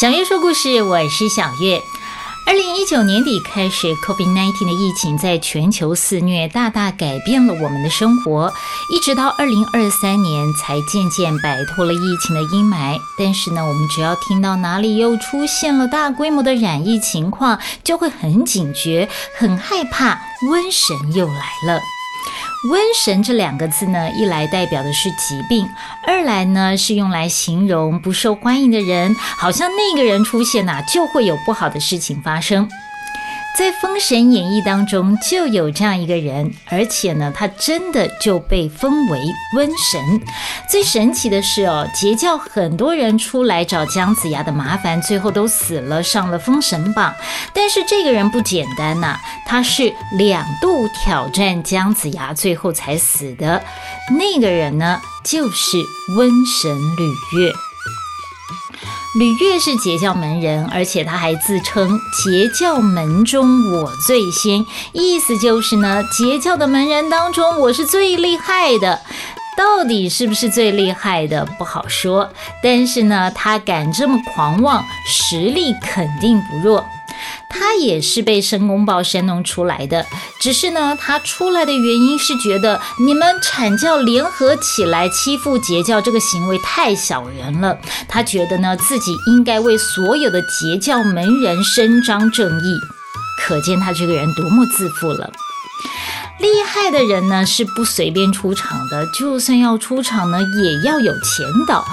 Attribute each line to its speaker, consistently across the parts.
Speaker 1: 小月说故事，我是小月。二零一九年底开始，COVID-19 的疫情在全球肆虐，大大改变了我们的生活。一直到二零二三年，才渐渐摆脱了疫情的阴霾。但是呢，我们只要听到哪里又出现了大规模的染疫情况，就会很警觉，很害怕，瘟神又来了。瘟神这两个字呢，一来代表的是疾病，二来呢是用来形容不受欢迎的人，好像那个人出现呐，就会有不好的事情发生。在《封神演义》当中就有这样一个人，而且呢，他真的就被封为瘟神。最神奇的是哦，截教很多人出来找姜子牙的麻烦，最后都死了，上了封神榜。但是这个人不简单呐，他是两度挑战姜子牙，最后才死的。那个人呢，就是瘟神吕岳。吕越是截教门人，而且他还自称截教门中我最先，意思就是呢，截教的门人当中我是最厉害的。到底是不是最厉害的不好说，但是呢，他敢这么狂妄，实力肯定不弱。他也是被申公豹煽弄出来的，只是呢，他出来的原因是觉得你们阐教联合起来欺负截教这个行为太小人了。他觉得呢，自己应该为所有的截教门人伸张正义，可见他这个人多么自负了。厉害的人呢是不随便出场的，就算要出场呢，也要有前导。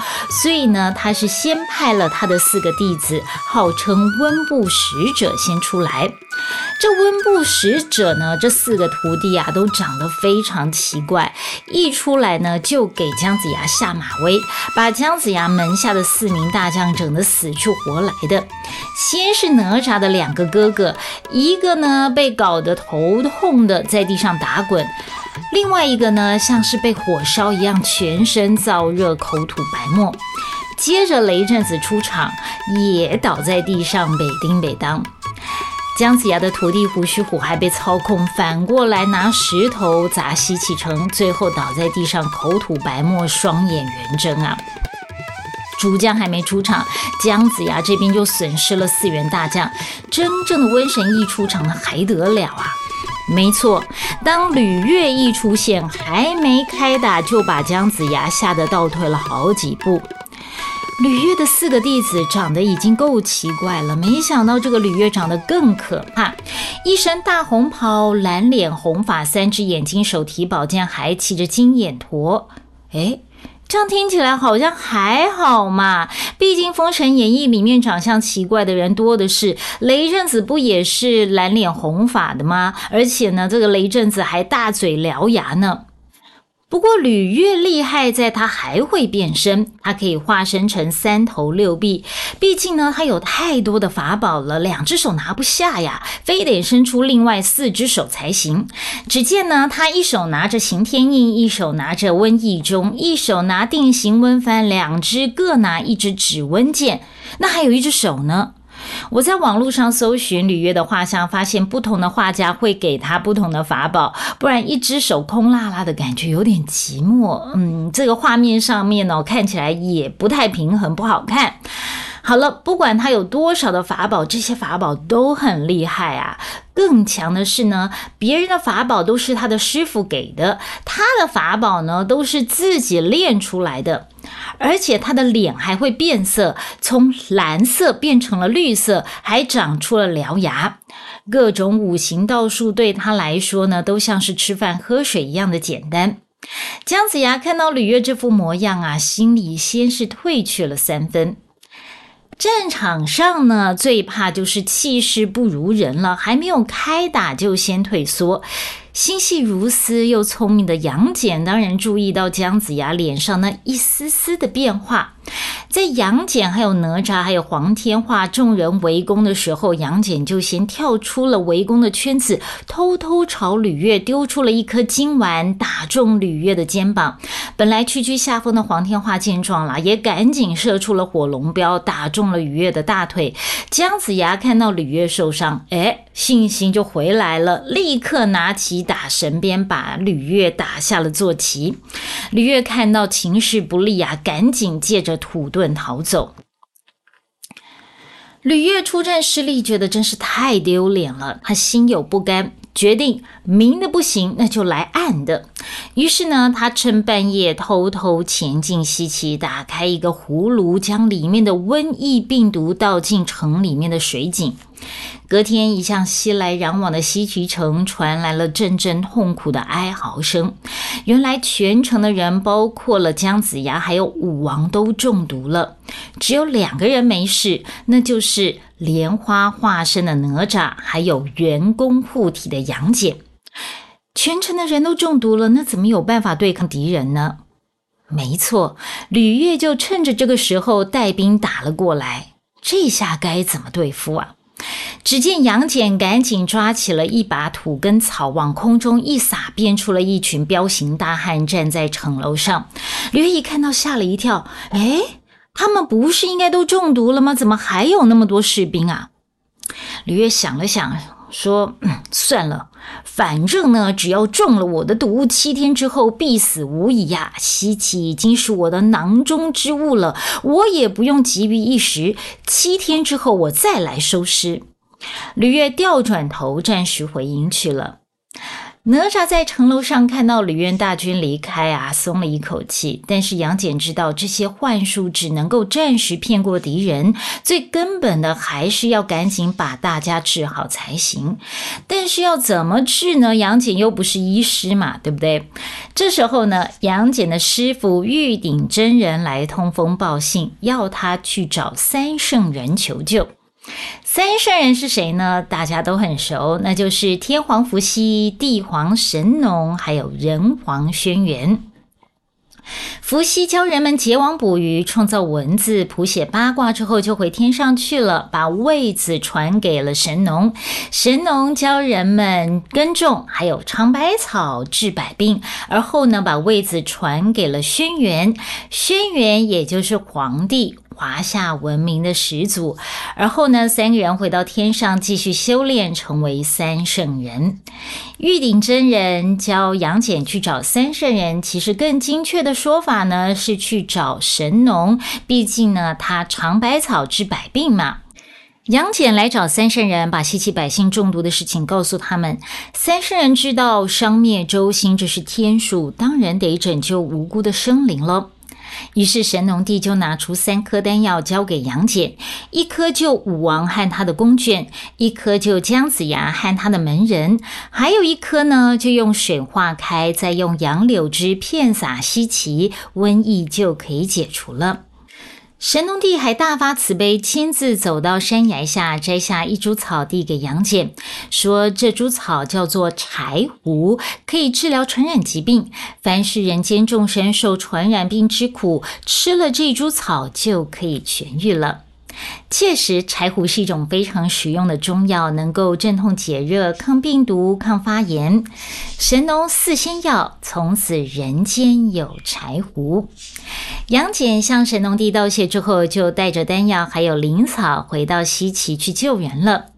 Speaker 1: 所以呢，他是先派了他的四个弟子，号称温布使者先出来。这温布使者呢，这四个徒弟啊，都长得非常奇怪，一出来呢，就给姜子牙下马威，把姜子牙门下的四名大将整得死去活来的。先是哪吒的两个哥哥，一个呢被搞得头痛的在地上打滚，另外一个呢像是被火烧一样，全身燥热，口吐白沫。接着雷震子出场，也倒在地上，北叮北当。姜子牙的徒弟胡须虎还被操控，反过来拿石头砸西岐城，最后倒在地上，口吐白沫，双眼圆睁啊！主将还没出场，姜子牙这边就损失了四员大将。真正的瘟神一出场，那还得了啊？没错，当吕岳一出现，还没开打，就把姜子牙吓得倒退了好几步。吕岳的四个弟子长得已经够奇怪了，没想到这个吕岳长得更可怕，一身大红袍，蓝脸红发，三只眼睛，手提宝剑，还骑着金眼驼。哎，这样听起来好像还好嘛，毕竟《封神演义》里面长相奇怪的人多的是，雷震子不也是蓝脸红发的吗？而且呢，这个雷震子还大嘴獠牙呢。不过吕越厉害在他还会变身，他可以化身成三头六臂。毕竟呢，他有太多的法宝了，两只手拿不下呀，非得伸出另外四只手才行。只见呢，他一手拿着刑天印，一手拿着瘟疫钟，一手拿定刑温幡，两只各拿一支指温剑，那还有一只手呢。我在网络上搜寻吕约的画像，发现不同的画家会给他不同的法宝，不然一只手空落落的感觉有点寂寞。嗯，这个画面上面呢，看起来也不太平衡，不好看。好了，不管他有多少的法宝，这些法宝都很厉害啊。更强的是呢，别人的法宝都是他的师傅给的，他的法宝呢都是自己练出来的。而且他的脸还会变色，从蓝色变成了绿色，还长出了獠牙。各种五行道术对他来说呢，都像是吃饭喝水一样的简单。姜子牙看到吕岳这副模样啊，心里先是退去了三分。战场上呢，最怕就是气势不如人了，还没有开打就先退缩。心细如丝又聪明的杨戬当然注意到姜子牙脸上那一丝丝的变化。在杨戬、还有哪吒、还有黄天化众人围攻的时候，杨戬就先跳出了围攻的圈子，偷偷朝吕岳丢出了一颗金丸，打中吕岳的肩膀。本来屈居下风的黄天化见状了，也赶紧射出了火龙镖，打中了吕岳的大腿。姜子牙看到吕岳受伤，哎，信心就回来了，立刻拿起打神鞭，把吕岳打下了坐骑。吕岳看到情势不利啊，赶紧借着土遁逃走。吕岳出战失利，觉得真是太丢脸了，他心有不甘。决定明的不行，那就来暗的。于是呢，他趁半夜偷偷潜进西岐，打开一个葫芦，将里面的瘟疫病毒倒进城里面的水井。隔天，一向熙来攘往的西岐城传来了阵阵痛苦的哀嚎声。原来，全城的人，包括了姜子牙还有武王，都中毒了。只有两个人没事，那就是莲花化身的哪吒，还有元宫护体的杨戬。全城的人都中毒了，那怎么有办法对抗敌人呢？没错，吕岳就趁着这个时候带兵打了过来。这下该怎么对付啊？只见杨戬赶紧抓起了一把土跟草，往空中一撒，变出了一群彪形大汉站在城楼上。吕月一看到，吓了一跳，哎。他们不是应该都中毒了吗？怎么还有那么多士兵啊？吕月想了想，说：“，算了，反正呢，只要中了我的毒，七天之后必死无疑呀。西岐已经是我的囊中之物了，我也不用急于一时。七天之后我再来收尸。”吕月调转头，暂时回营去了。哪吒在城楼上看到吕渊大军离开啊，松了一口气。但是杨戬知道这些幻术只能够暂时骗过敌人，最根本的还是要赶紧把大家治好才行。但是要怎么治呢？杨戬又不是医师嘛，对不对？这时候呢，杨戬的师傅玉鼎真人来通风报信，要他去找三圣人求救。三圣人是谁呢？大家都很熟，那就是天皇伏羲、地皇神农，还有人皇轩辕。伏羲教人们结网捕鱼，创造文字，谱写八卦之后就回天上去了，把位子传给了神农。神农教人们耕种，还有尝百草治百病，而后呢，把位子传给了轩辕。轩辕也就是皇帝。华夏文明的始祖，而后呢，三个人回到天上继续修炼，成为三圣人。玉鼎真人教杨戬去找三圣人，其实更精确的说法呢，是去找神农。毕竟呢，他尝百草治百病嘛。杨戬来找三圣人，把西岐百姓中毒的事情告诉他们。三圣人知道伤灭周星这是天数，当然得拯救无辜的生灵了。于是神农帝就拿出三颗丹药交给杨戬，一颗救武王和他的宫眷，一颗救姜子牙和他的门人，还有一颗呢，就用水化开，再用杨柳枝片撒西岐，瘟疫就可以解除了。神农帝还大发慈悲，亲自走到山崖下，摘下一株草递给杨戬，说：“这株草叫做柴胡，可以治疗传染疾病。凡是人间众生受传染病之苦，吃了这株草就可以痊愈了。”确实，柴胡是一种非常实用的中药，能够镇痛解热、抗病毒、抗发炎。神农四仙药，从此人间有柴胡。杨戬向神农帝道谢之后，就带着丹药还有灵草回到西岐去救援了。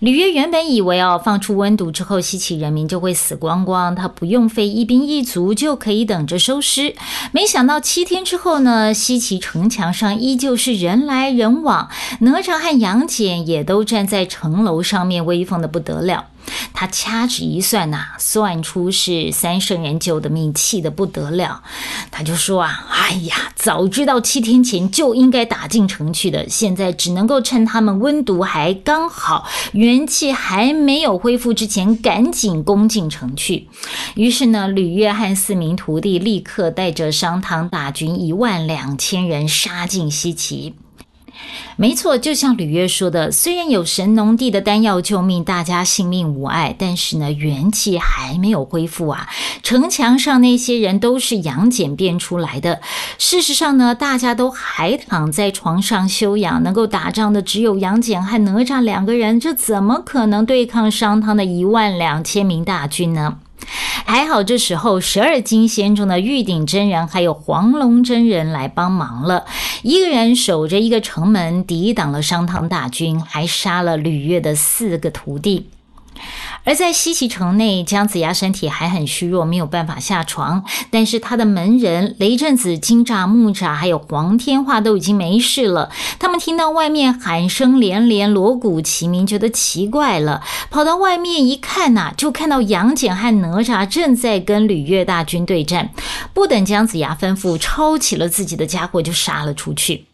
Speaker 1: 里约原本以为哦，放出温毒之后，西岐人民就会死光光，他不用费一兵一卒就可以等着收尸。没想到七天之后呢，西岐城墙上依旧是人来人往，哪吒和杨戬也都站在城楼上面，威风的不得了。他掐指一算呐，算出是三圣人救的命，气得不得了。他就说啊：“哎呀，早知道七天前就应该打进城去的，现在只能够趁他们温毒还刚好，元气还没有恢复之前，赶紧攻进城去。”于是呢，吕约翰四名徒弟立刻带着商汤大军一万两千人杀进西岐。没错，就像吕约说的，虽然有神农帝的丹药救命，大家性命无碍，但是呢，元气还没有恢复啊。城墙上那些人都是杨戬变出来的。事实上呢，大家都还躺在床上休养，能够打仗的只有杨戬和哪吒两个人，这怎么可能对抗商汤的一万两千名大军呢？还好，这时候十二金仙中的玉鼎真人还有黄龙真人来帮忙了。一个人守着一个城门，抵挡了商汤大军，还杀了吕岳的四个徒弟。而在西岐城内，姜子牙身体还很虚弱，没有办法下床。但是他的门人雷震子、金吒、木吒还有黄天化都已经没事了。他们听到外面喊声连连，锣鼓齐鸣，觉得奇怪了，跑到外面一看呐，就看到杨戬和哪吒正在跟吕岳大军对战。不等姜子牙吩咐，抄起了自己的家伙就杀了出去。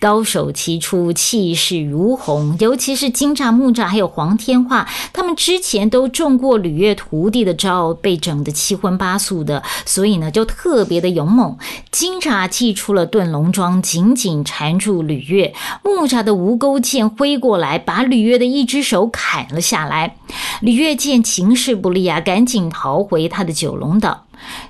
Speaker 1: 高手齐出，气势如虹。尤其是金吒、木吒还有黄天化，他们之前都中过吕岳徒弟的招，被整得七荤八素的，所以呢就特别的勇猛。金吒祭出了遁龙桩，紧紧缠住吕岳；木吒的无钩剑挥过来，把吕岳的一只手砍了下来。吕岳见情势不利啊，赶紧逃回他的九龙岛。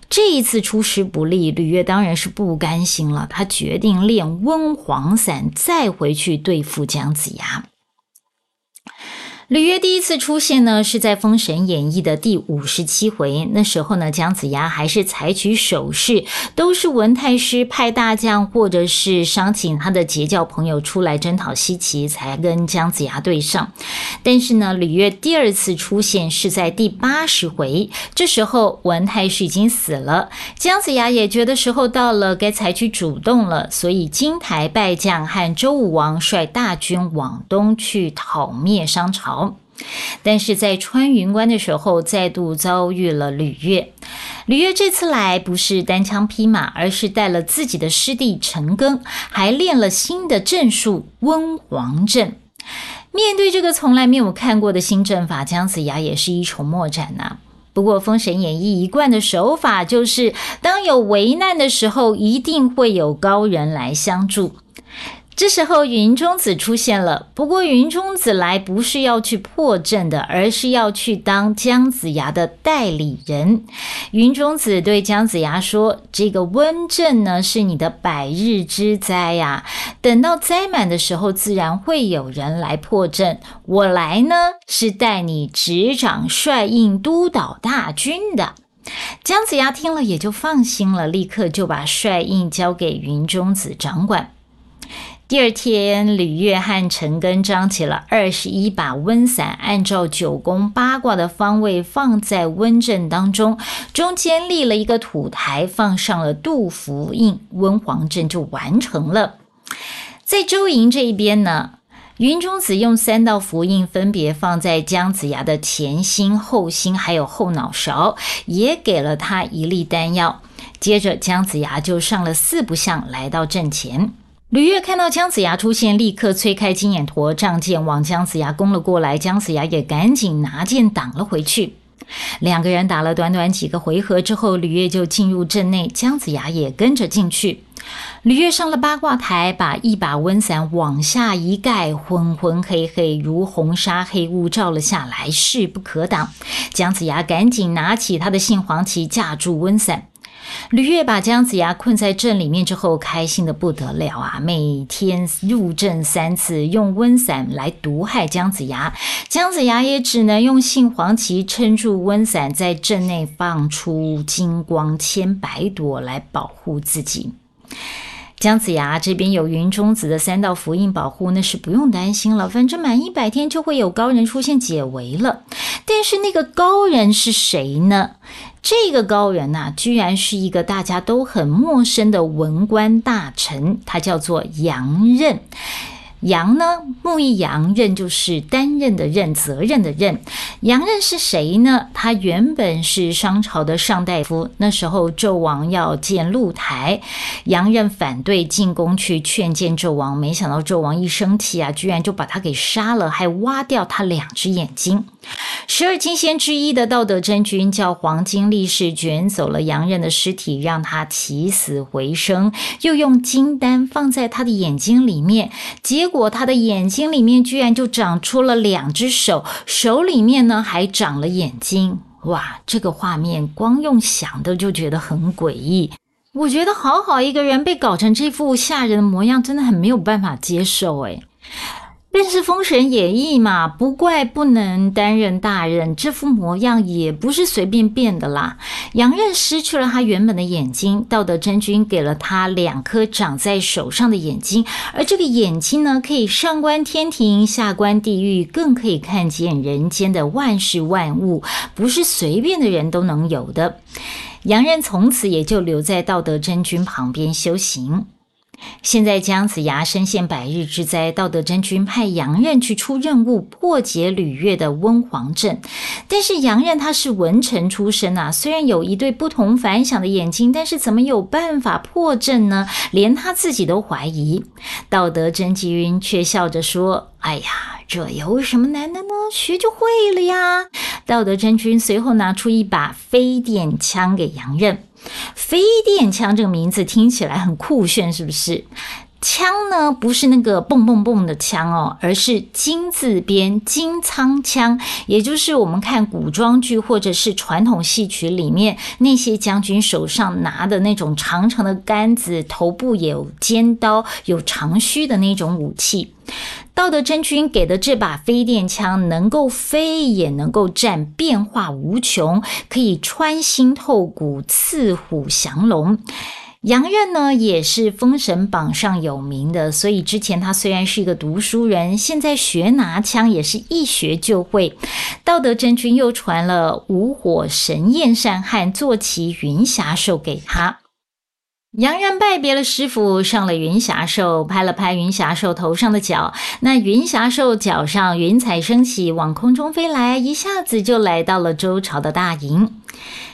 Speaker 1: 这一次出师不利，吕岳当然是不甘心了。他决定练温黄散，再回去对付姜子牙。吕岳第一次出现呢，是在《封神演义》的第五十七回。那时候呢，姜子牙还是采取守势，都是文太师派大将或者是商请他的结教朋友出来征讨西岐，才跟姜子牙对上。但是呢，吕岳第二次出现是在第八十回，这时候文太师已经死了，姜子牙也觉得时候到了，该采取主动了，所以金台败将和周武王率大军往东去讨灭商朝。但是在穿云关的时候，再度遭遇了吕岳。吕岳这次来不是单枪匹马，而是带了自己的师弟陈庚，还练了新的阵术温黄阵。面对这个从来没有看过的新阵法，姜子牙也是一筹莫展呐。不过《封神演义》一贯的手法就是，当有危难的时候，一定会有高人来相助。这时候，云中子出现了。不过，云中子来不是要去破阵的，而是要去当姜子牙的代理人。云中子对姜子牙说：“这个温阵呢，是你的百日之灾呀。等到灾满的时候，自然会有人来破阵。我来呢，是带你执掌帅印、督导大军的。”姜子牙听了也就放心了，立刻就把帅印交给云中子掌管。第二天，吕岳和陈庚张起了二十一把温伞，按照九宫八卦的方位放在温阵当中，中间立了一个土台，放上了杜符印，温黄阵就完成了。在周营这一边呢，云中子用三道符印分别放在姜子牙的前心、后心，还有后脑勺，也给了他一粒丹药。接着，姜子牙就上了四不像，来到阵前。吕岳看到姜子牙出现，立刻催开金眼驼仗剑往姜子牙攻了过来。姜子牙也赶紧拿剑挡了回去。两个人打了短短几个回合之后，吕岳就进入阵内，姜子牙也跟着进去。吕岳上了八卦台，把一把温伞往下一盖，昏昏黑黑如红纱黑雾罩了下来，势不可挡。姜子牙赶紧拿起他的杏黄旗架住温伞。吕岳把姜子牙困在阵里面之后，开心的不得了啊！每天入阵三次，用温伞来毒害姜子牙，姜子牙也只能用杏黄旗撑住温伞，在阵内放出金光千百朵来保护自己。姜子牙这边有云中子的三道符印保护，那是不用担心了，反正满一百天就会有高人出现解围了。但是那个高人是谁呢？这个高人呐，居然是一个大家都很陌生的文官大臣，他叫做杨任。杨呢，木易杨，任就是担任的任，责任的任。杨任是谁呢？他原本是商朝的上大夫。那时候纣王要建露台，杨任反对进宫去劝谏纣王，没想到纣王一生气啊，居然就把他给杀了，还挖掉他两只眼睛。十二金仙之一的道德真君叫黄金力士卷走了杨任的尸体，让他起死回生，又用金丹放在他的眼睛里面，结。果他的眼睛里面居然就长出了两只手，手里面呢还长了眼睛。哇，这个画面光用想的就觉得很诡异。我觉得好好一个人被搞成这副吓人的模样，真的很没有办法接受。诶但是《封神演义》嘛，不怪不能担任大任，这副模样也不是随便变的啦。杨任失去了他原本的眼睛，道德真君给了他两颗长在手上的眼睛，而这个眼睛呢，可以上观天庭，下观地狱，更可以看见人间的万事万物，不是随便的人都能有的。杨任从此也就留在道德真君旁边修行。现在姜子牙身陷百日之灾，道德真君派杨任去出任务，破解吕钺的温黄阵。但是杨任他是文臣出身啊，虽然有一对不同凡响的眼睛，但是怎么有办法破阵呢？连他自己都怀疑。道德真君却笑着说：“哎呀，这有什么难的呢？学就会了呀。”道德真君随后拿出一把飞电枪给杨任。飞电枪这个名字听起来很酷炫，是不是？枪呢，不是那个蹦蹦蹦的枪哦，而是金字边金仓枪，也就是我们看古装剧或者是传统戏曲里面那些将军手上拿的那种长长的杆子，头部有尖刀、有长须的那种武器。道德真君给的这把飞电枪能够飞，也能够战，变化无穷，可以穿心透骨，刺虎降龙。杨任呢，也是封神榜上有名的，所以之前他虽然是一个读书人，现在学拿枪也是一学就会。道德真君又传了五火神焰扇和坐骑云霞兽给他。杨任拜别了师傅，上了云霞兽，拍了拍云霞兽头上的角，那云霞兽脚上云彩升起，往空中飞来，一下子就来到了周朝的大营。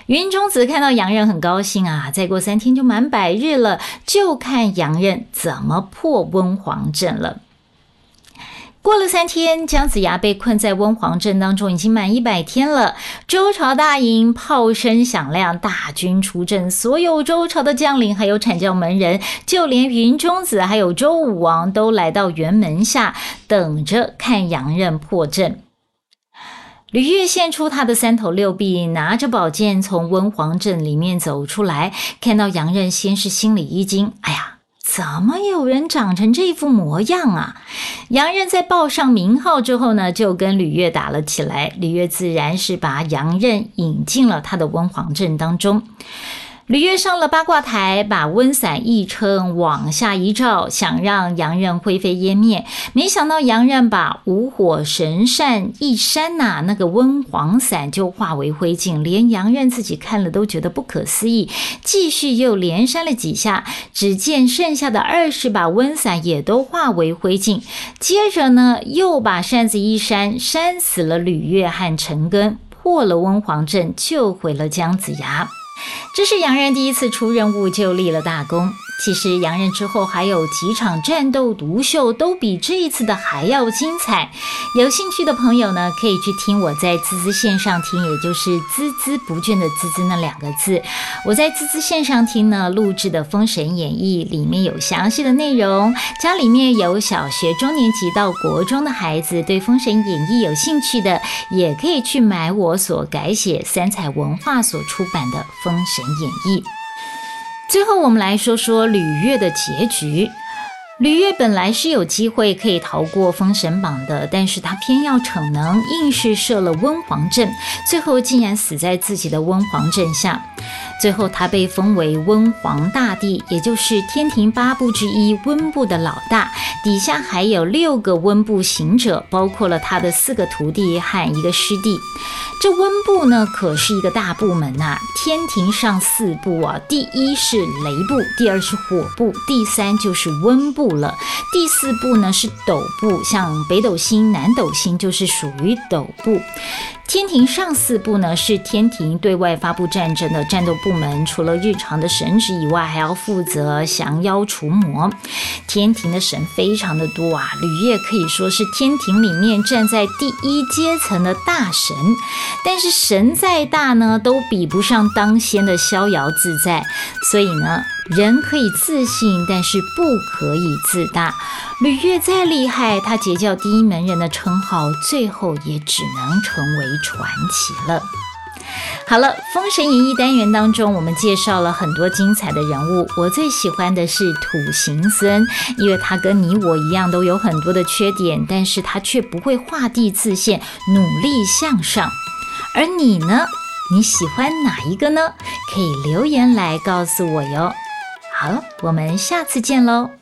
Speaker 1: 云中子看到杨任很高兴啊，再过三天就满百日了，就看杨任怎么破温黄阵了。过了三天，姜子牙被困在温黄阵当中，已经满一百天了。周朝大营炮声响亮，大军出阵，所有周朝的将领，还有阐教门人，就连云中子还有周武王，都来到辕门下，等着看杨任破阵。吕月献出他的三头六臂，拿着宝剑从温皇阵里面走出来，看到杨任，先是心里一惊：“哎呀，怎么有人长成这副模样啊？”杨任在报上名号之后呢，就跟吕月打了起来。吕月自然是把杨任引进了他的温皇阵当中。吕钺上了八卦台，把温伞一撑，往下一照，想让杨任灰飞烟灭。没想到杨任把五火神扇一扇呐，那个温黄伞就化为灰烬。连杨任自己看了都觉得不可思议。继续又连扇了几下，只见剩下的二十把温伞也都化为灰烬。接着呢，又把扇子一扇，扇死了吕钺和陈根，破了温黄阵，救回了姜子牙。这是洋人第一次出任务就立了大功。其实杨任之后还有几场战斗独秀，都比这一次的还要精彩。有兴趣的朋友呢，可以去听我在滋滋线上听，也就是孜孜不倦的滋滋那两个字。我在滋滋线上听呢录制的《封神演义》里面有详细的内容。家里面有小学中年级到国中的孩子，对《封神演义》有兴趣的，也可以去买我所改写三彩文化所出版的《封神演义》。最后，我们来说说吕月的结局。吕月本来是有机会可以逃过封神榜的，但是他偏要逞能，硬是设了温皇阵，最后竟然死在自己的温皇阵下。最后，他被封为温黄大帝，也就是天庭八部之一温部的老大，底下还有六个温部行者，包括了他的四个徒弟和一个师弟。这温部呢，可是一个大部门呐。天庭上四部啊，第一是雷部，第二是火部，第三就是温部了。第四部呢是斗部，像北斗星、南斗星就是属于斗部。天庭上四部呢，是天庭对外发布战争的战斗部门，除了日常的神职以外，还要负责降妖除魔。天庭的神非常的多啊，吕钺可以说是天庭里面站在第一阶层的大神。但是神再大呢，都比不上当先的逍遥自在。所以呢。人可以自信，但是不可以自大。吕钺再厉害，他结教第一门人的称号，最后也只能成为传奇了。好了，《封神演义》单元当中，我们介绍了很多精彩的人物。我最喜欢的是土行孙，因为他跟你我一样，都有很多的缺点，但是他却不会画地自限，努力向上。而你呢？你喜欢哪一个呢？可以留言来告诉我哟。好了，我们下次见喽。